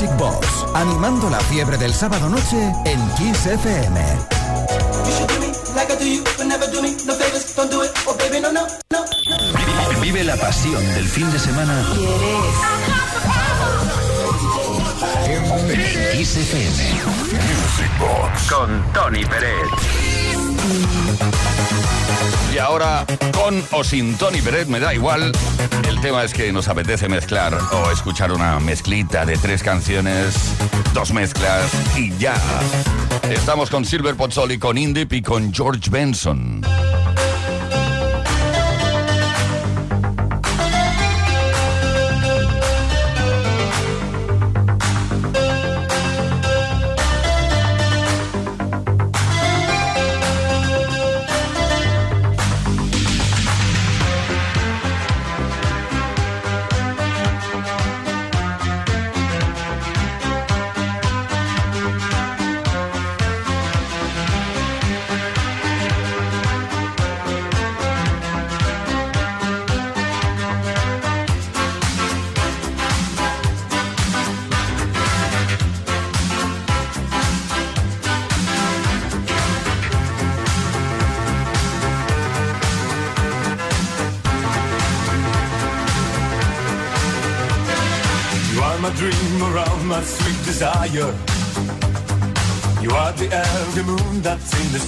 Music Box, animando la fiebre del sábado noche en Kiss FM. Vive la pasión del fin de semana. Kiss FM. Music Box. Con Tony Pérez. Y ahora, con o sin Tony Pérez, me da igual. El tema es que nos apetece mezclar o escuchar una mezclita de tres canciones, dos mezclas y ya. Estamos con Silver Pozzoli, con Indip y con George Benson.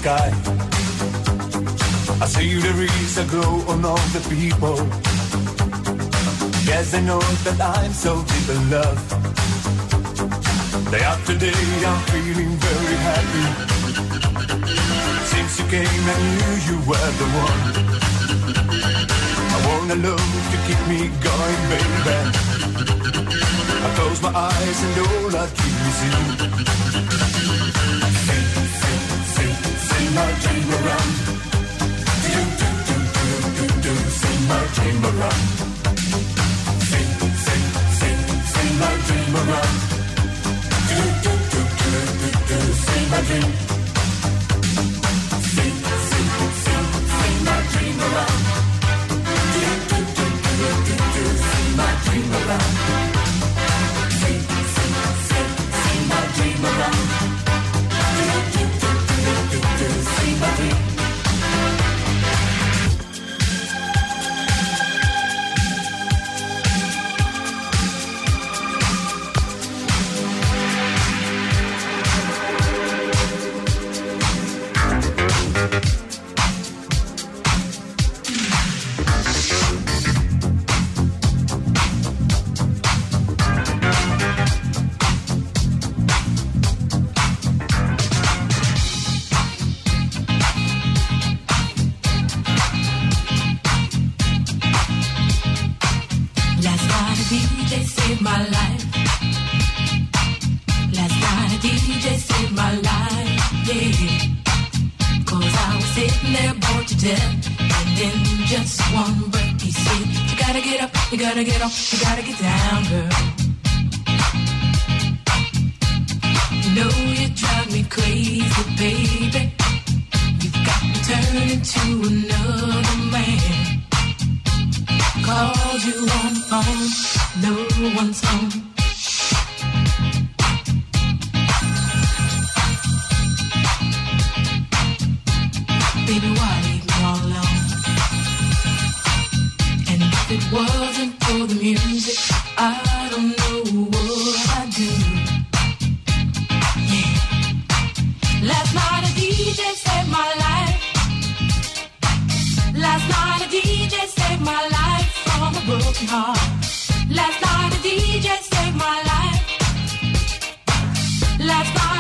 Sky. I see is a glow on all the people. Yes, I know that I'm so deep in love. Day after day, I'm feeling very happy. Since you came, I knew you were the one. I want a love to keep me going, baby. I close my eyes and all I keep is you. My around. Do, do, do, do, do, do, sing my. Sing, sing, sing, sing my. Do, do, do, do, do, do, sing my dream. dead. And in just one breath, he said, You gotta get up, you gotta get off, you gotta get down, girl. You know you drive me crazy, baby. You've got to turn to another man. Called you on the phone, no one's home. baby, why? wasn't for the music, I don't know what I'd do. Yeah. Last night a DJ saved my life. Last night a DJ saved my life from a broken heart. Last night a DJ saved my life. Last night.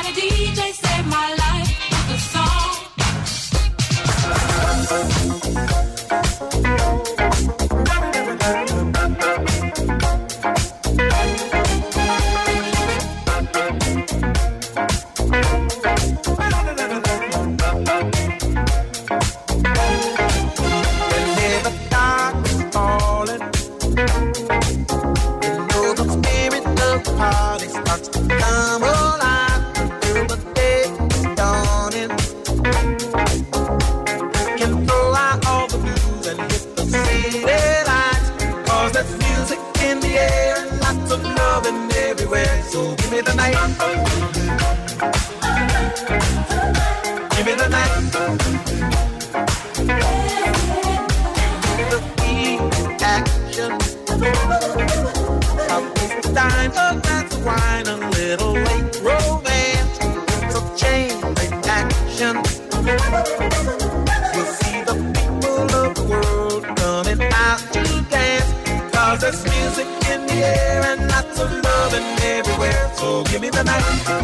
the night. give me the night.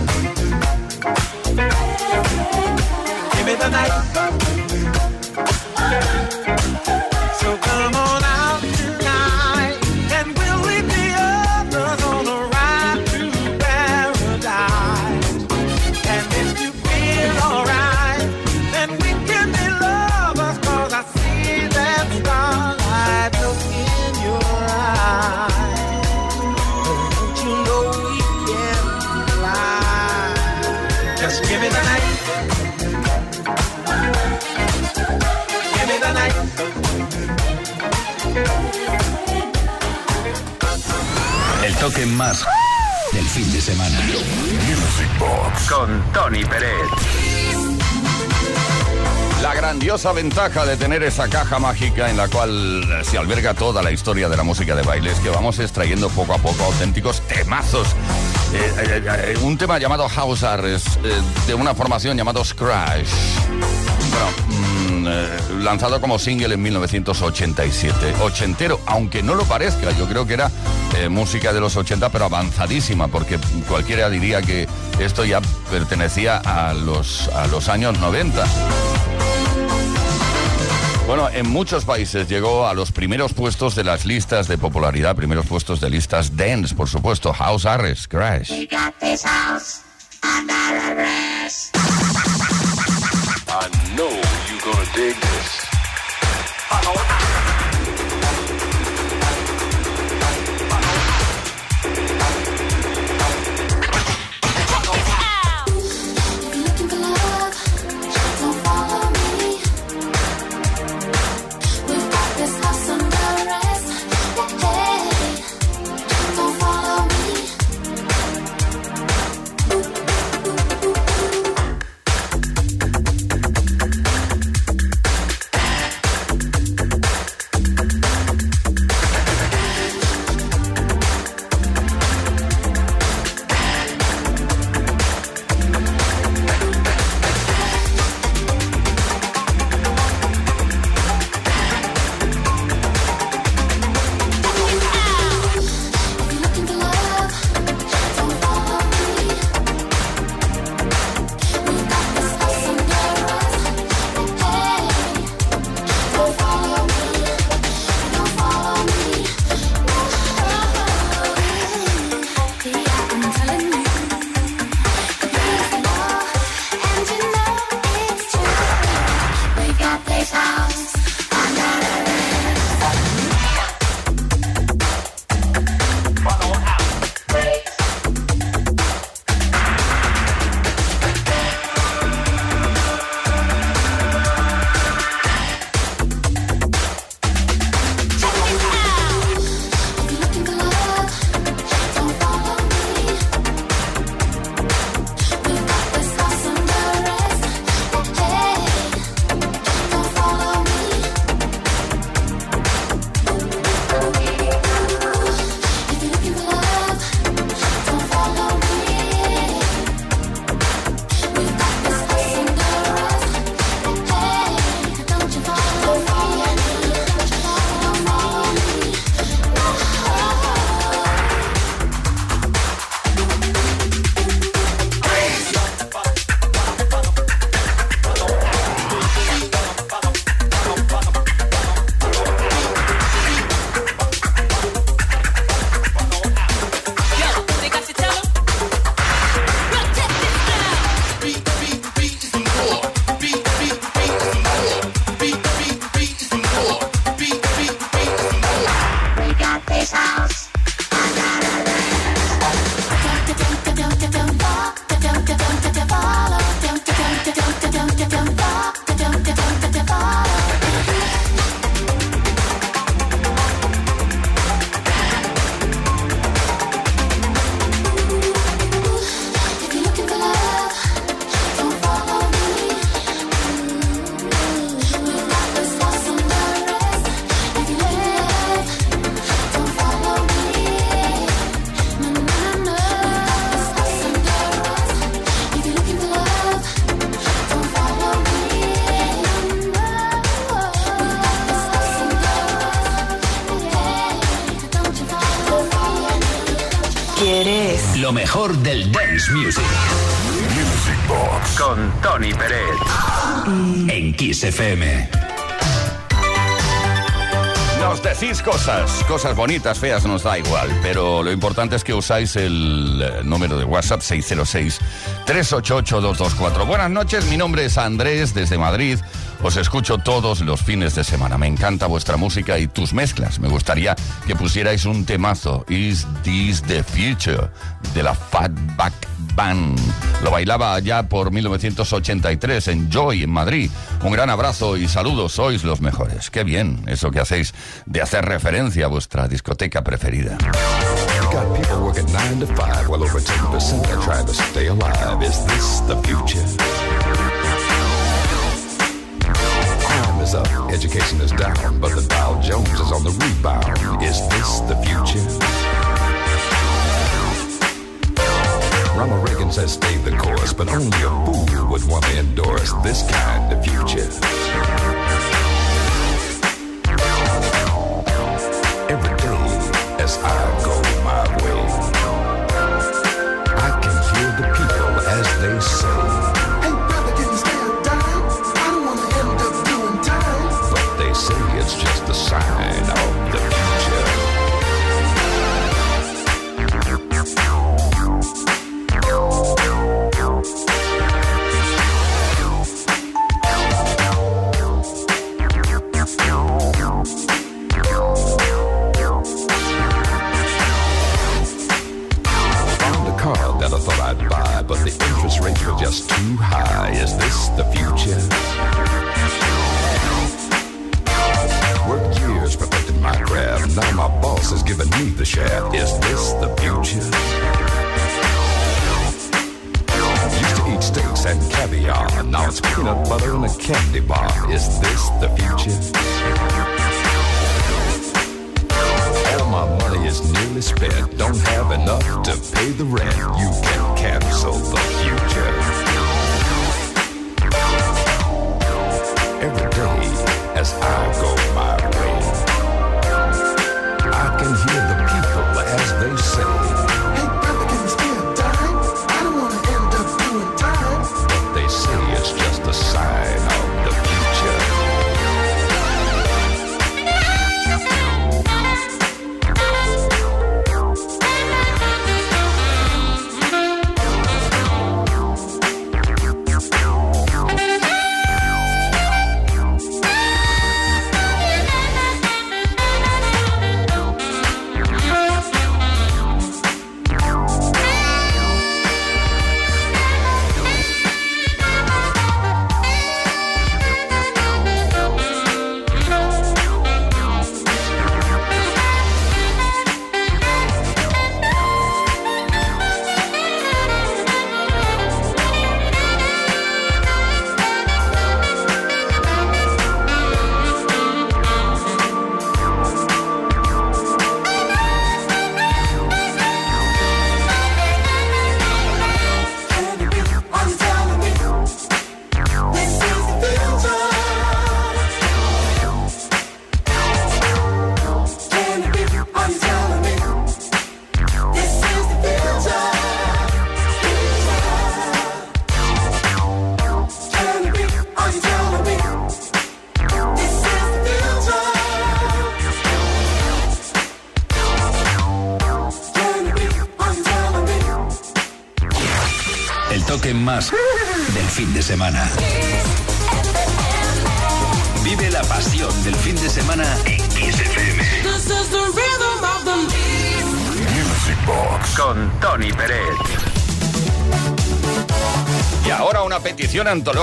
Con Tony Pérez. La grandiosa ventaja de tener esa caja mágica en la cual se alberga toda la historia de la música de baile es que vamos extrayendo poco a poco auténticos temazos. Eh, eh, eh, un tema llamado House Arrest de una formación llamado Scratch. Lanzado como single en 1987. Ochentero, aunque no lo parezca, yo creo que era eh, música de los 80, pero avanzadísima, porque cualquiera diría que esto ya pertenecía a los, a los años 90. Bueno, en muchos países llegó a los primeros puestos de las listas de popularidad, primeros puestos de listas dance, por supuesto, House Arrest, Crash. I know you're gonna dig this. Kiss FM. Nos decís cosas, cosas bonitas, feas, nos da igual, pero lo importante es que usáis el eh, número de WhatsApp 606-388-224. Buenas noches, mi nombre es Andrés desde Madrid. Os escucho todos los fines de semana. Me encanta vuestra música y tus mezclas. Me gustaría que pusierais un temazo. Is This the Future? De la Fatback Band. Lo bailaba allá por 1983 en Joy, en Madrid. Un gran abrazo y saludos. Sois los mejores. Qué bien eso que hacéis de hacer referencia a vuestra discoteca preferida. Got people working nine to five, while over 10% are trying to stay alive. Is this the future? Crime is up, education is down, but the Dow Jones is on the rebound. Is this the future? Ronald Reagan says stay the course, but only a fool would want to endorse this kind of future.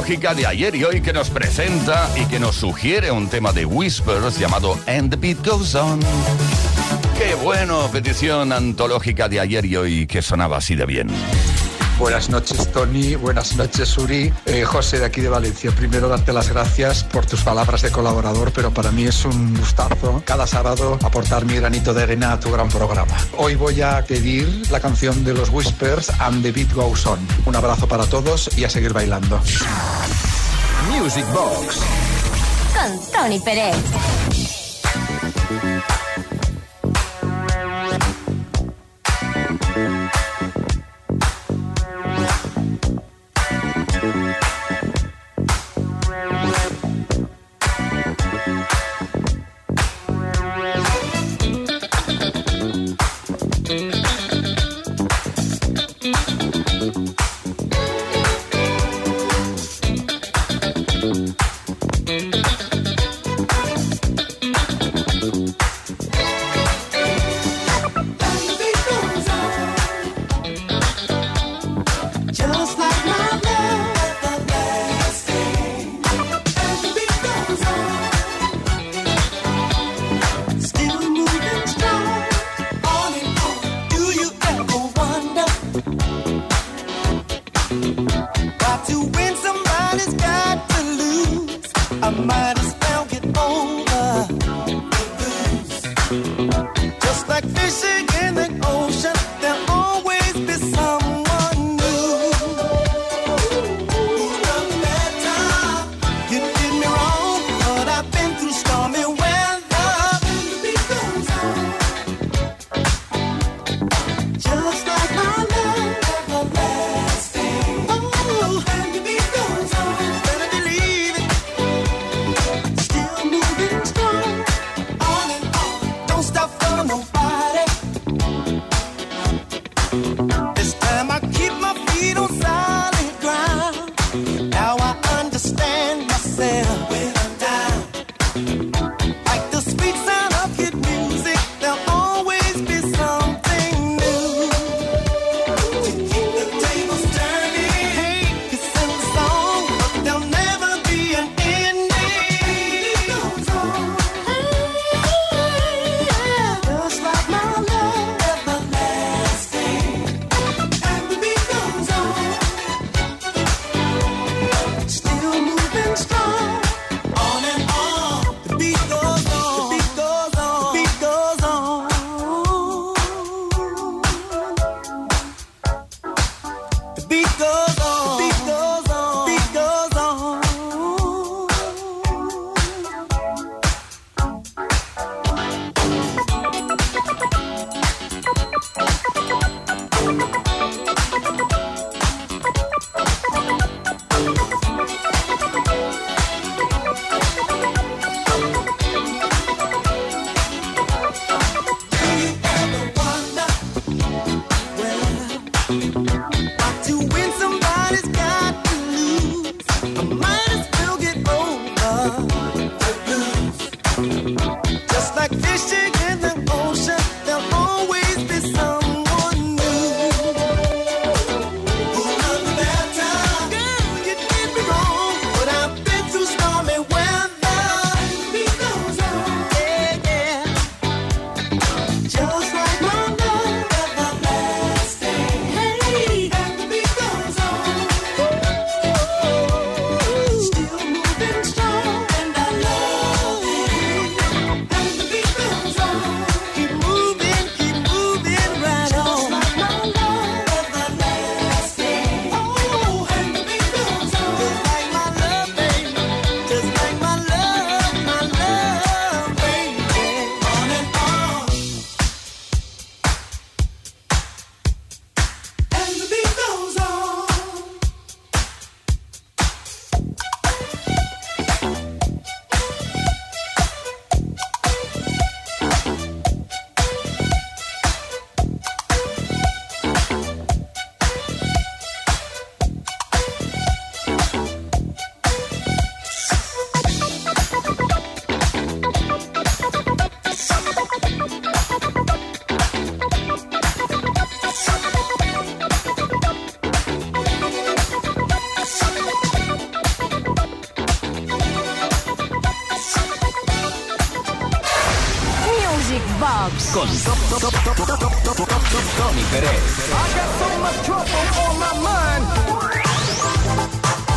De ayer y hoy que nos presenta y que nos sugiere un tema de Whispers llamado And the Beat Goes On. Qué bueno, petición antológica de ayer y hoy que sonaba así de bien. Buenas noches, Tony. Buenas noches, Uri. Eh, José, de aquí de Valencia. Primero, darte las gracias por tus palabras de colaborador, pero para mí es un gustazo cada sábado aportar mi granito de arena a tu gran programa. Hoy voy a pedir la canción de los Whispers and the Beat Goes On. Un abrazo para todos y a seguir bailando. Music Box con Tony Pérez.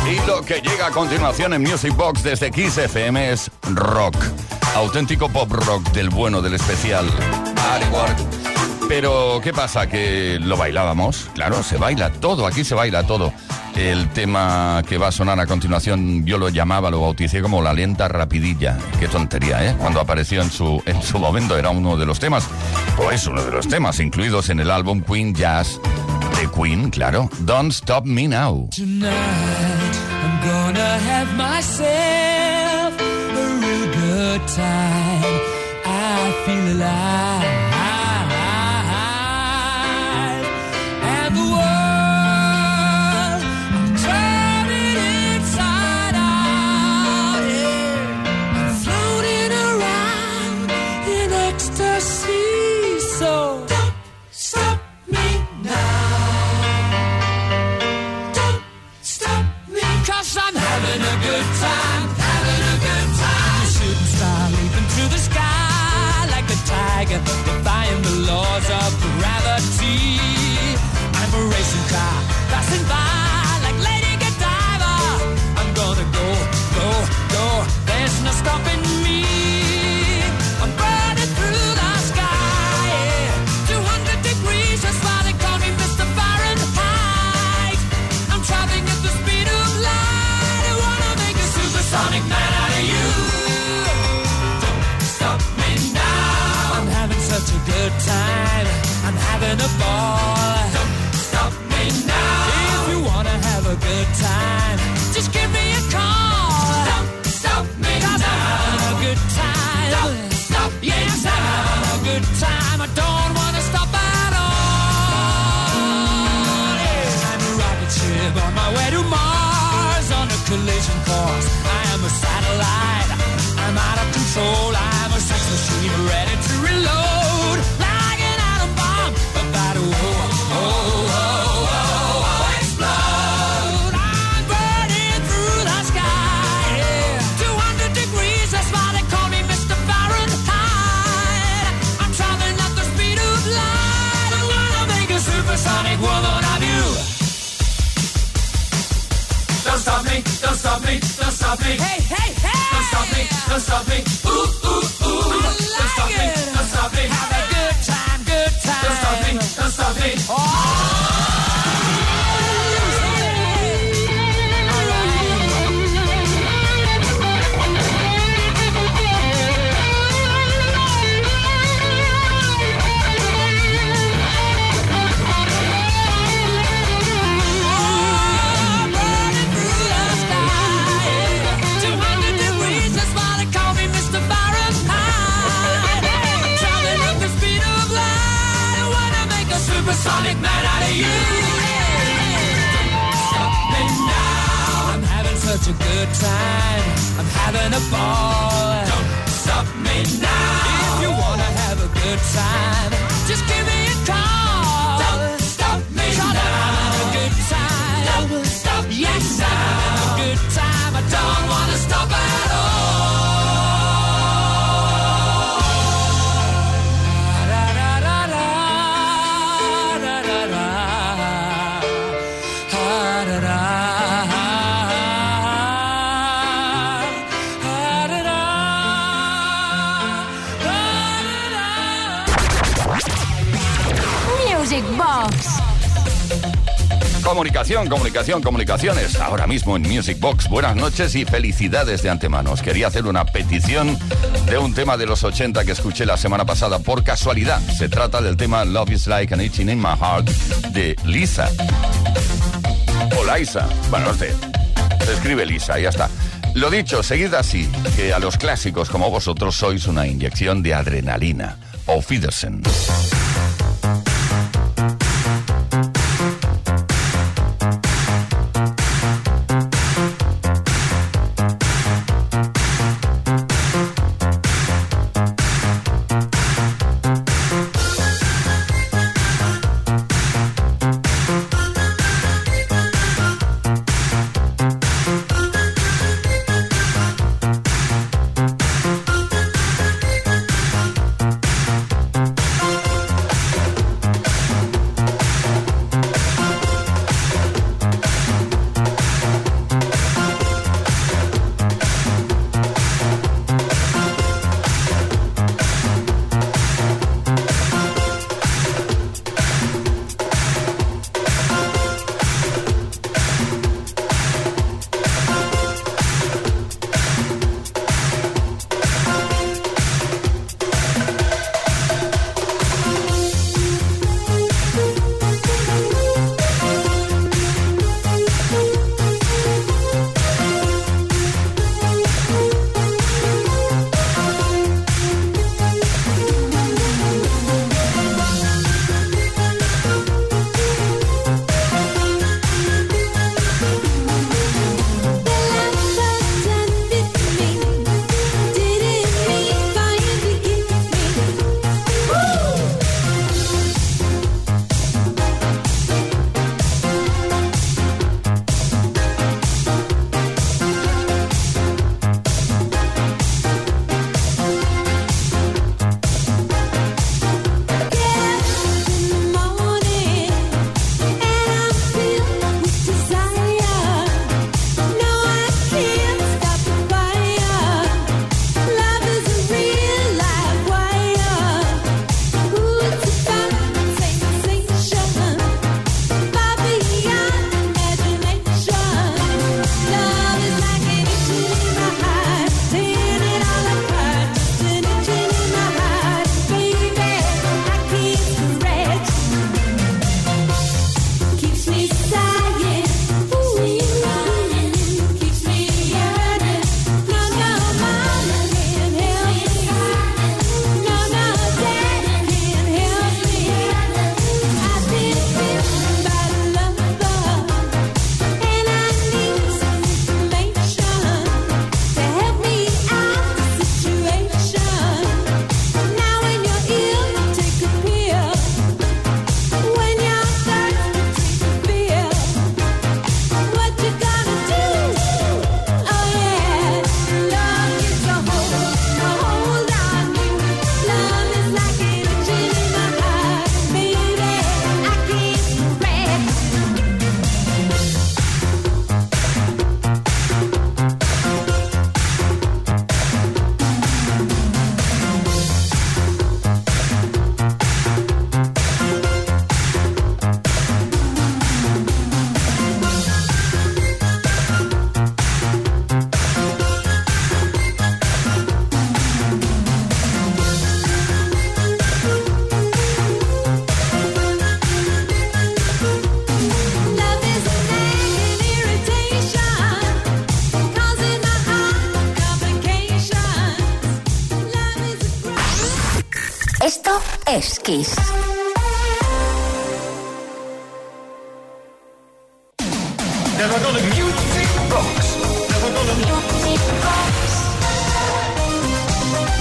Y lo que llega a continuación en Music Box desde Kiss FM es rock. Auténtico pop rock del bueno, del especial. Pero, ¿qué pasa? Que lo bailábamos. Claro, se baila todo, aquí se baila todo. El tema que va a sonar a continuación, yo lo llamaba, lo bauticé como la lenta rapidilla. Qué tontería, ¿eh? Cuando apareció en su, en su momento era uno de los temas, o es uno de los temas incluidos en el álbum Queen Jazz de Queen, claro. Don't Stop Me Now. passing by like Lady Godiva. I'm gonna go, go, go. There's no stopping me. I'm burning through the sky. Yeah. 200 degrees, that's why they call me Mr. Fahrenheit. I'm traveling at the speed of light. Wanna make a supersonic man out of you. Don't stop me now. I'm having such a good time. I'm having a ball. Stop me. Hey, hey, hey! Don't stop me, don't stop me. Ooh. A good time. I'm having a ball. Don't stop me now. If you wanna have a good time, just give me a call. Don't stop me now. I'm having a good time. Don't stop yes, I'm having a good time. I don't wanna stop at all. Comunicación, comunicación, comunicaciones. Ahora mismo en Music Box. Buenas noches y felicidades de antemano. Os quería hacer una petición de un tema de los 80 que escuché la semana pasada por casualidad. Se trata del tema Love is Like an Itching in My Heart de Lisa. O Liza. Bueno, se, se escribe Lisa, ya está. Lo dicho, seguid así, que a los clásicos como vosotros sois una inyección de adrenalina.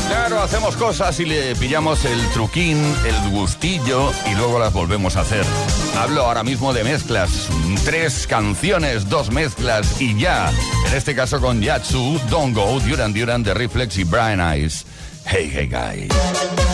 Claro, hacemos cosas y le pillamos el truquín, el gustillo y luego las volvemos a hacer. Hablo ahora mismo de mezclas. Tres canciones, dos mezclas y ya. En este caso con Yatsu, Don't Go, Duran Duran, The Reflex y Brian Eyes. Hey, hey, guys.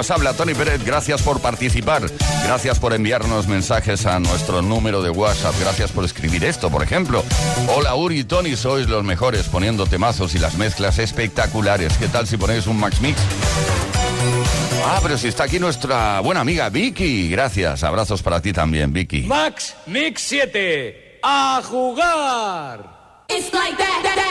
nos habla Tony Pérez. Gracias por participar. Gracias por enviarnos mensajes a nuestro número de WhatsApp. Gracias por escribir esto, por ejemplo. Hola Uri y Tony, sois los mejores poniendo temazos y las mezclas espectaculares. ¿Qué tal si ponéis un Max Mix? Ah, pero si está aquí nuestra buena amiga Vicky. Gracias. Abrazos para ti también, Vicky. Max Mix 7. A jugar. It's like that, that.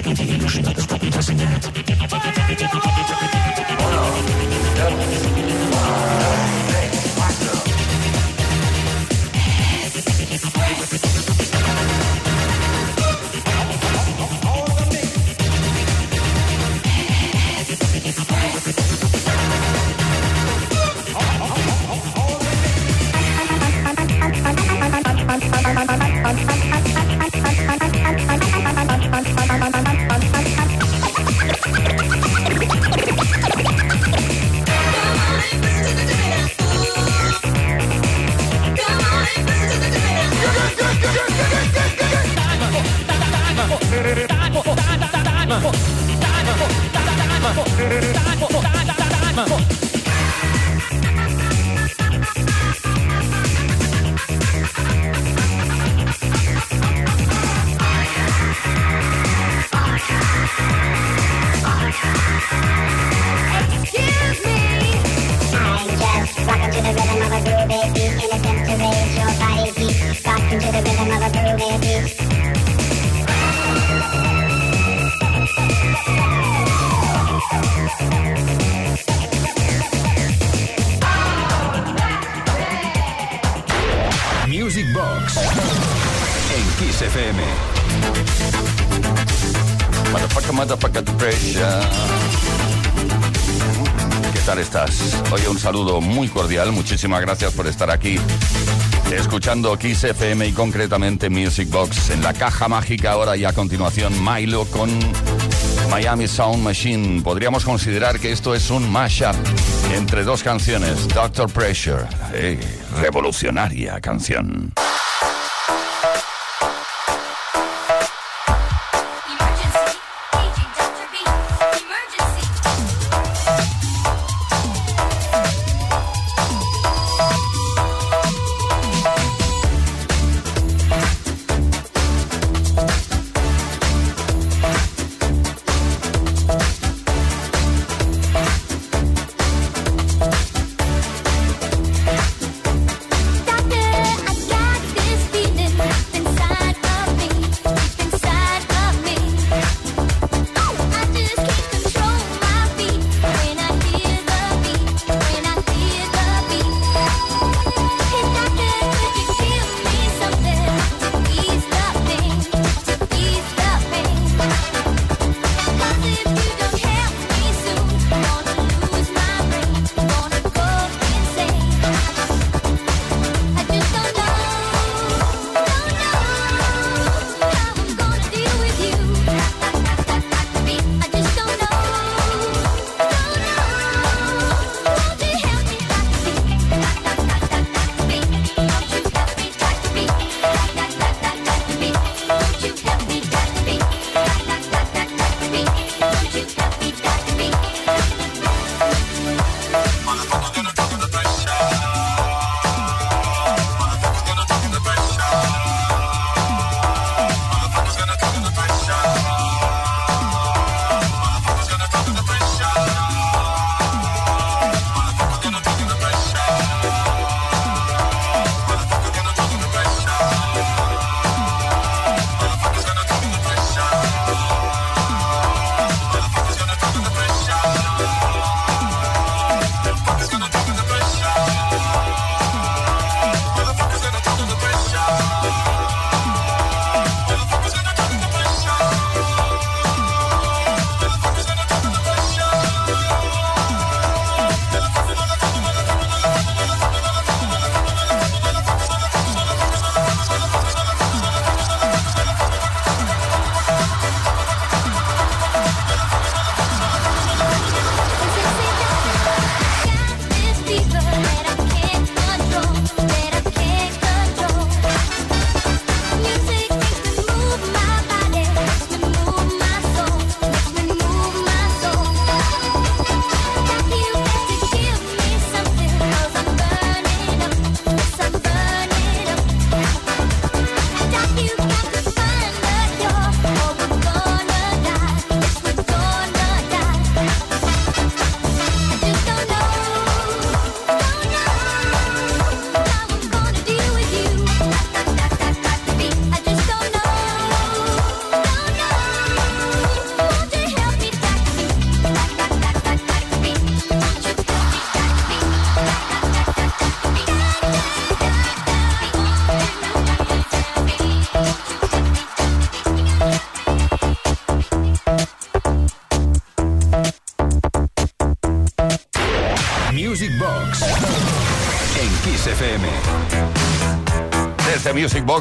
conseguir los O Fidersen. saludo muy cordial. Muchísimas gracias por estar aquí escuchando Kiss FM y concretamente Music Box en la caja mágica ahora y a continuación Milo con Miami Sound Machine. Podríamos considerar que esto es un mashup entre dos canciones, Doctor Pressure, eh, revolucionaria canción.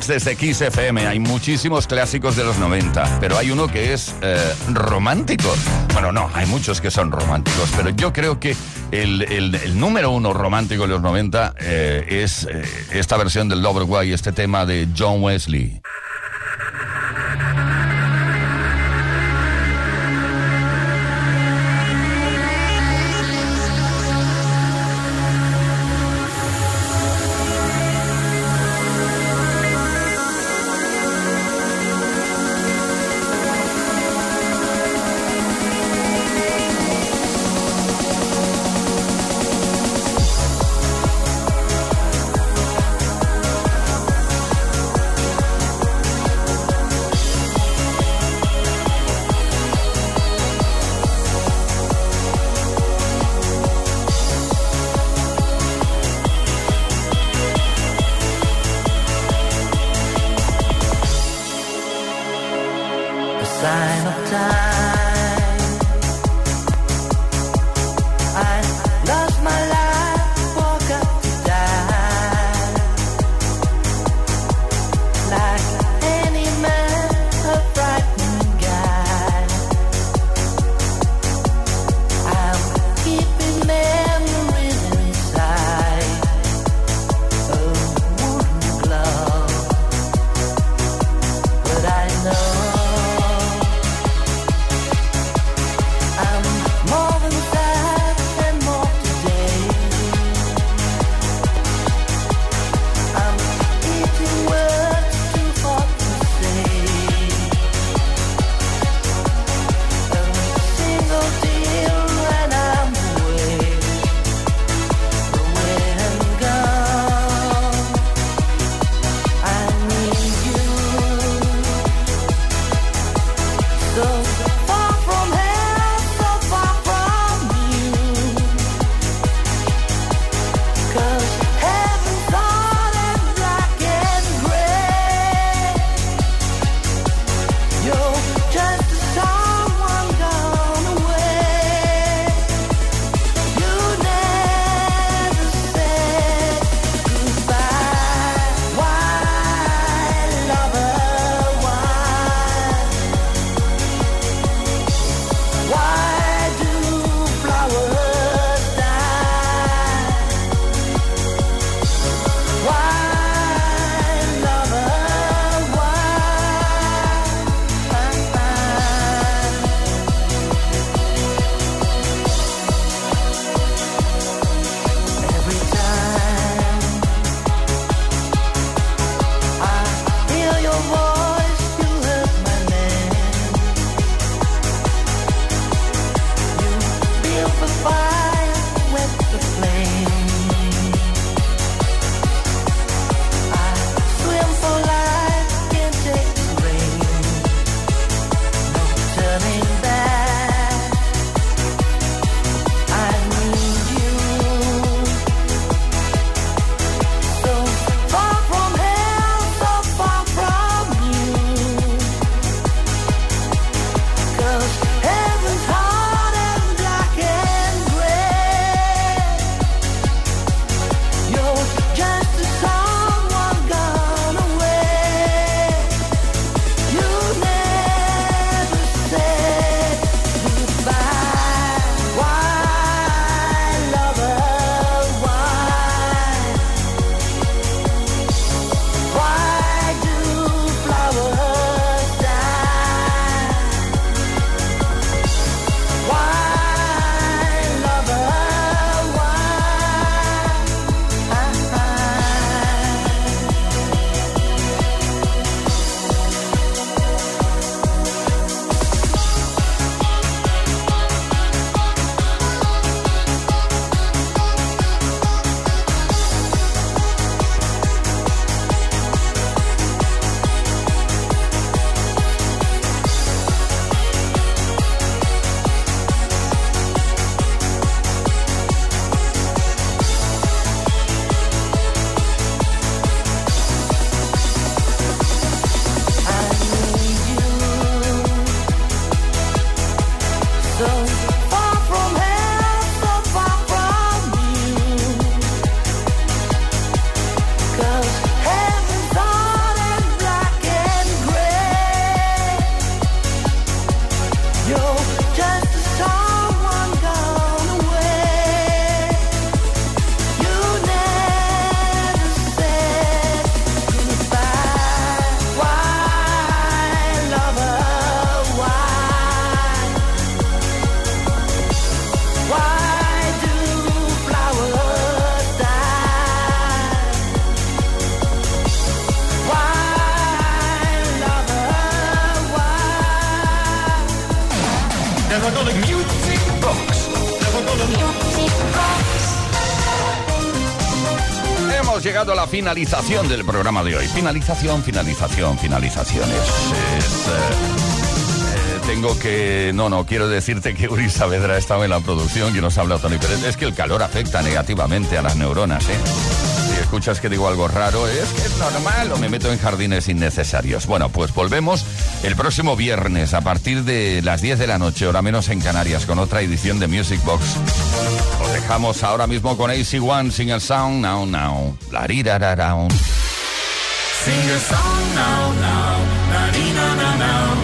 Box, desde Kiss FM, hay muchísimos clásicos de los 90, pero hay uno que es eh, romántico. Bueno, no, hay muchos que son románticos, pero yo creo que el, el- número uno romántico de los 90 eh, es eh, esta versión del Loverway, este tema de John Wesley. Finalización del programa de hoy. Finalización, finalización, finalizaciones. Es, eh, eh, tengo que... No, no, quiero decirte que Uri Saavedra ha estado en la producción y nos habla Tony Pérez. Es que el calor afecta negativamente a las neuronas, ¿eh? Si escuchas que digo algo raro, es que es normal o me meto en jardines innecesarios. Bueno, pues volvemos el próximo viernes a partir de las 10 de la noche, hora menos en Canarias, con otra edición de Music Box. Os dejamos ahora mismo con AC1, Sing a Sound, Now Now. La rirararaun. Sing a song now, now, now.